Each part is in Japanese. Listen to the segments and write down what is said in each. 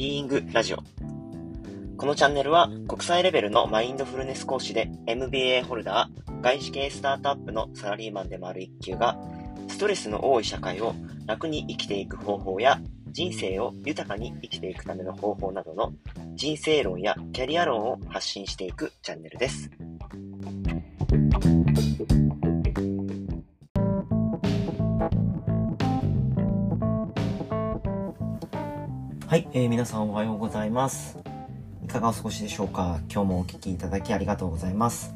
ビーイングラジオ。このチャンネルは国際レベルのマインドフルネス講師で MBA ホルダー、外資系スタートアップのサラリーマンでもある一級が、ストレスの多い社会を楽に生きていく方法や、人生を豊かに生きていくための方法などの人生論やキャリア論を発信していくチャンネルです。はい、えー、皆さんおはようございます。いかがお過ごしでしょうか？今日もお聴きいただきありがとうございます。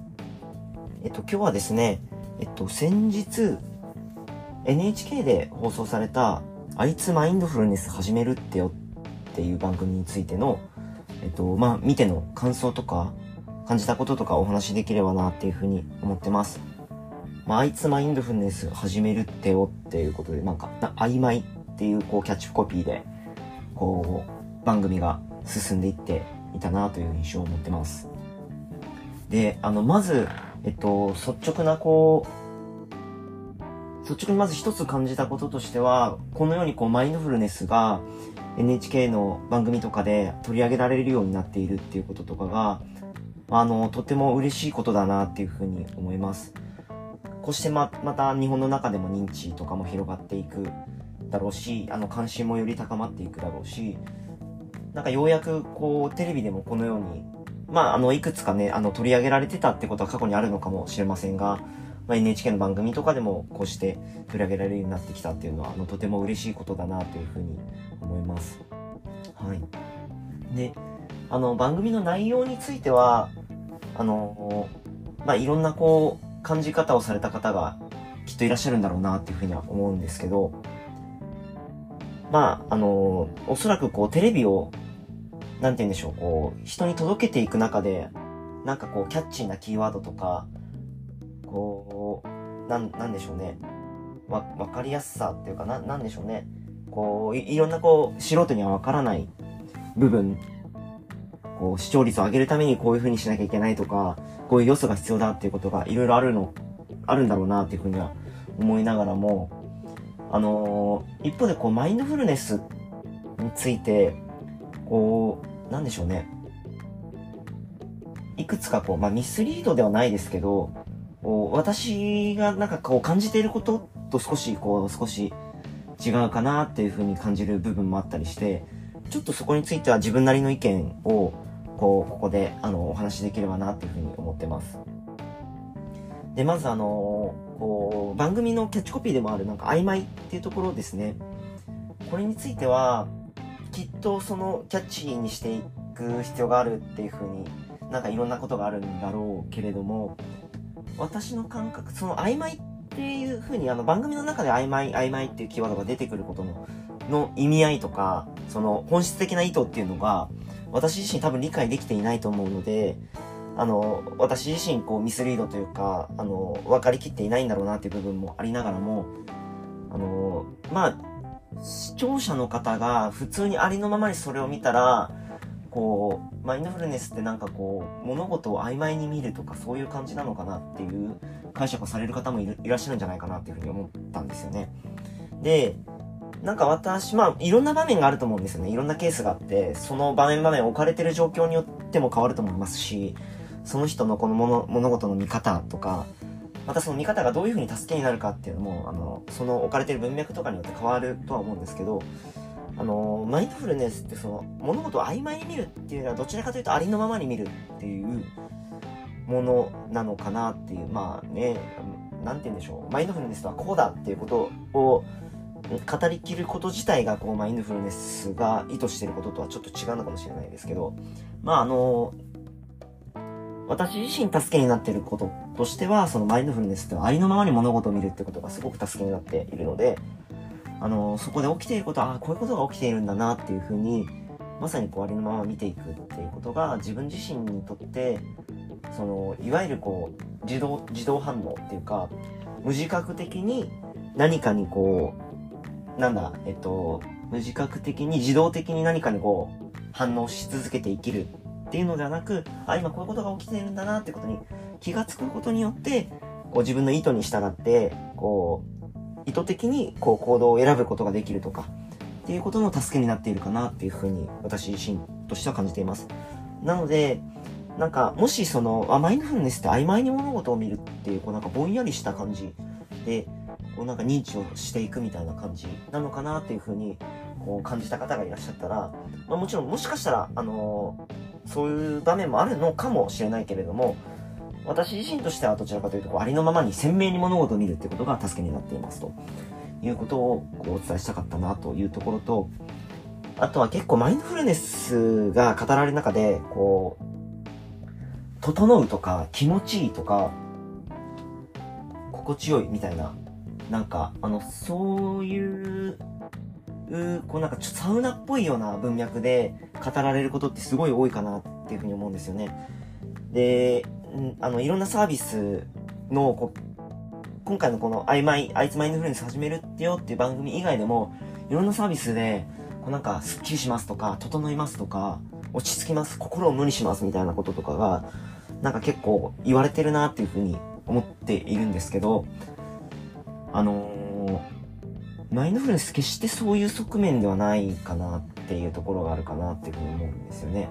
えっと、今日はですね、えっと、先日、NHK で放送された、あいつマインドフルネス始めるってよっていう番組についての、えっと、まあ、見ての感想とか、感じたこととかお話しできればなっていうふうに思ってます。まあ、あいつマインドフルネス始めるってよっていうことで、なんか、曖昧っていうこうキャッチコピーで、こう、番組が進んでいっていたなという印象を持ってます。で、あの、まず、えっと、率直なこう、率直にまず一つ感じたこととしては、このようにこう、マインドフルネスが NHK の番組とかで取り上げられるようになっているっていうこととかが、あの、とても嬉しいことだなっていうふうに思います。こうしてま、また日本の中でも認知とかも広がっていくだろうし、あの、関心もより高まっていくだろうし、なんかようやくこう、テレビでもこのように、まあ、あの、いくつかね、あの、取り上げられてたってことは過去にあるのかもしれませんが、まあ、NHK の番組とかでもこうして取り上げられるようになってきたっていうのは、あの、とても嬉しいことだなというふうに思います。はい。で、あの、番組の内容については、あの、まあ、いろんなこう、感じ方をされた方がきっといらっしゃるんだろうなっていうふうには思うんですけど、まあ、あの、おそらくこう、テレビを、なんて言うんでしょう、こう、人に届けていく中で、なんかこう、キャッチーなキーワードとか、こう、なん、なんでしょうね。わ、わかりやすさっていうかな、なんでしょうね。こうい、ろんなこう、素人にはわからない部分、こう、視聴率を上げるためにこういう風にしなきゃいけないとか、こういう要素が必要だっていうことがいろいろあるの、あるんだろうなっていうふうには思いながらも、あのー、一方でこう、マインドフルネスについて、こう、なんでしょうね。いくつかこう、まあ、ミスリードではないですけど、私がなんかこう感じていることと少しこう、少し違うかなっていうふうに感じる部分もあったりして、ちょっとそこについては自分なりの意見を、こう、ここで、あの、お話しできればなっていうふうに思ってます。で、まずあのこう、番組のキャッチコピーでもあるなんか曖昧っていうところですね。これについては、きっとそのキャッチーにしていく必要があるっていうふうになんかいろんなことがあるんだろうけれども、私の感覚、その曖昧っていうふうにあの番組の中で曖昧曖昧っていうキーワードが出てくることのの意味合いとか、その本質的な意図っていうのが、私自身多分理解できていないと思うので、あの、私自身こうミスリードというか、あの、分かりきっていないんだろうなっていう部分もありながらも、あの、まあ、視聴者の方が普通にありのままにそれを見たら、こう、マインドフルネスってなんかこう、物事を曖昧に見るとかそういう感じなのかなっていう解釈をされる方もいらっしゃるんじゃないかなっていうふうに思ったんですよね。で、なんか私、まあ、いろんな場面があると思うんですよね。いろんなケースがあって、その場面場面置かれてる状況によっても変わると思いますし、その人のこの物物事の見方とか、またその見方がどういうふうに助けになるかっていうのも、あの、その置かれてる文脈とかによって変わるとは思うんですけど、あの、マインドフルネスってその、物事を曖昧に見るっていうのはどちらかというとありのままに見るっていうものなのかなっていう、まあね、なんて言うんでしょう。マインドフルネスとはこうだっていうことを語りきること自体がこうマインドフルネスが意図してることとはちょっと違うのかもしれないですけど、まああの、私自身助けになっていることとしては、そのマインドフルネスってありのままに物事を見るってことがすごく助けになっているので、あの、そこで起きていることは、ああこういうことが起きているんだなっていうふうに、まさにこうありのまま見ていくっていうことが自分自身にとって、その、いわゆるこう、自動、自動反応っていうか、無自覚的に何かにこう、なんだ、えっと、無自覚的に自動的に何かにこう、反応し続けて生きるっていうのではなく、あ、今こういうことが起きてるんだなってことに気がつくことによって、こう自分の意図に従って、こう、意図的にこう行動を選ぶことができるとか、っていうことの助けになっているかなっていうふうに私自身としては感じています。なので、なんか、もしその、あ、マインドフルネスって曖昧に物事を見るっていう、こうなんかぼんやりした感じで、こうなんか認知をしていくみたいな感じなのかなっていうふうに、こう感じた方がいらっしゃったら、まあもちろんもしかしたら、あの、そういう場面もあるのかもしれないけれども、私自身としてはどちらかというと、ありのままに鮮明に物事を見るってことが助けになっていますと。いうことをこうお伝えしたかったなというところと、あとは結構マインドフルネスが語られる中で、こう、整うとか気持ちいいとか、心地よいみたいな、なんか、あの、そういう、うこうなんかちょっとサウナっぽいような文脈で語られることってすごい多いかなっていうふうに思うんですよね。で、あの、いろんなサービスの、こう、今回のこの、曖昧、あいつマインドフルネス始めるってよっていう番組以外でも、いろんなサービスで、こうなんか、スッキリしますとか、整いますとか、落ち着きます、心を無にしますみたいなこととかが、なんか結構言われてるなっていうふうに思っているんですけど、あのー、マインドフルネス決してそういう側面ではないかなっていうところがあるかなっていうふうに思うんですよね。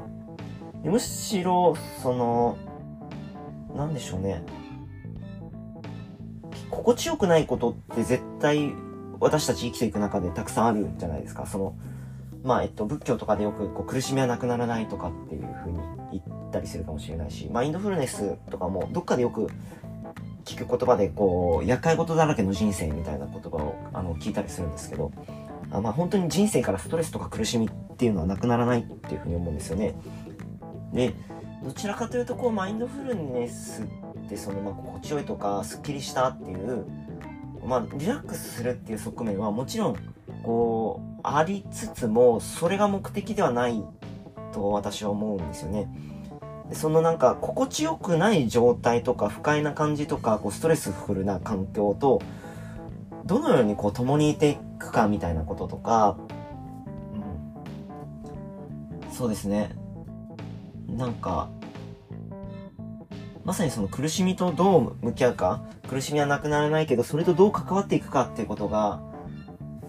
むしろ、その、なんでしょうね。心地よくないことって絶対私たち生きていく中でたくさんあるんじゃないですか。その、まあ、えっと、仏教とかでよくこう苦しみはなくならないとかっていうふうに言ったりするかもしれないし、マインドフルネスとかもどっかでよく聞く言葉でこう、厄介事だらけの人生みたいな言葉をあの聞いたりするんですけど、あまあ本当に人生からストレスとか苦しみっていうのはなくならないっていうふうに思うんですよね。で、どちらかというとこう、マインドフルネスってその、まあ、心地よいとか、スッキリしたっていう、まあ、リラックスするっていう側面はもちろん、こう、ありつつも、それが目的ではないと私は思うんですよね。そのなんか、心地よくない状態とか、不快な感じとか、こう、ストレスフルな環境と、どのようにこう、共にいていくかみたいなこととか、うん、そうですね。なんか、まさにその苦しみとどう向き合うか、苦しみはなくならないけど、それとどう関わっていくかっていうことが、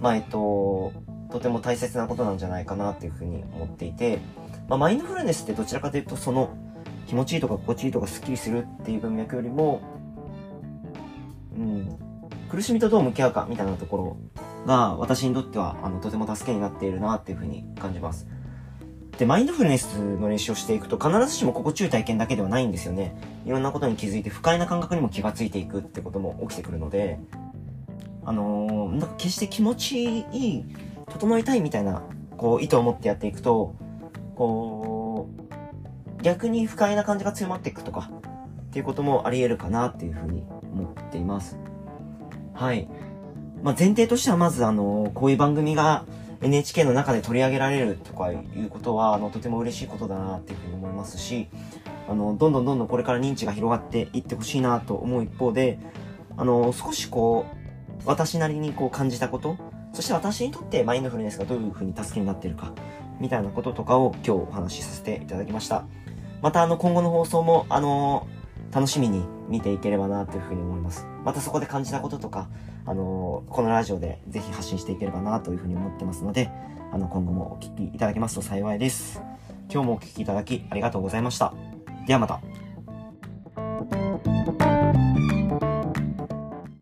まあ、えっと、とても大切なことなんじゃないかなっていうふうに思っていて、まあ、マインドフルネスってどちらかというとその気持ちいいとか心地いいとかスッキリするっていう文脈よりも、うん、苦しみとどう向き合うかみたいなところが私にとってはあのとても助けになっているなっていうふうに感じます。で、マインドフルネスの練習をしていくと必ずしも心地よい体験だけではないんですよね。いろんなことに気づいて不快な感覚にも気がついていくってことも起きてくるので、あのー、なんか決して気持ちいい整いたいみたいな、こう、意図を持ってやっていくと、こう、逆に不快な感じが強まっていくとか、っていうこともあり得るかなっていうふうに思っています。はい。まあ、前提としてはまず、あの、こういう番組が NHK の中で取り上げられるとかいうことは、あの、とても嬉しいことだなっていうふうに思いますし、あの、どんどんどんどんこれから認知が広がっていってほしいなと思う一方で、あの、少しこう、私なりにこう感じたこと、そして私にとってマインドフルネスがどういう風に助けになっているか、みたいなこととかを今日お話しさせていただきました。またあの今後の放送もあの楽しみに見ていければなというふうに思います。またそこで感じたこととか、あのこのラジオでぜひ発信していければなというふうに思ってますので、あの今後もお聴きいただけますと幸いです。今日もお聴きいただきありがとうございました。ではまた。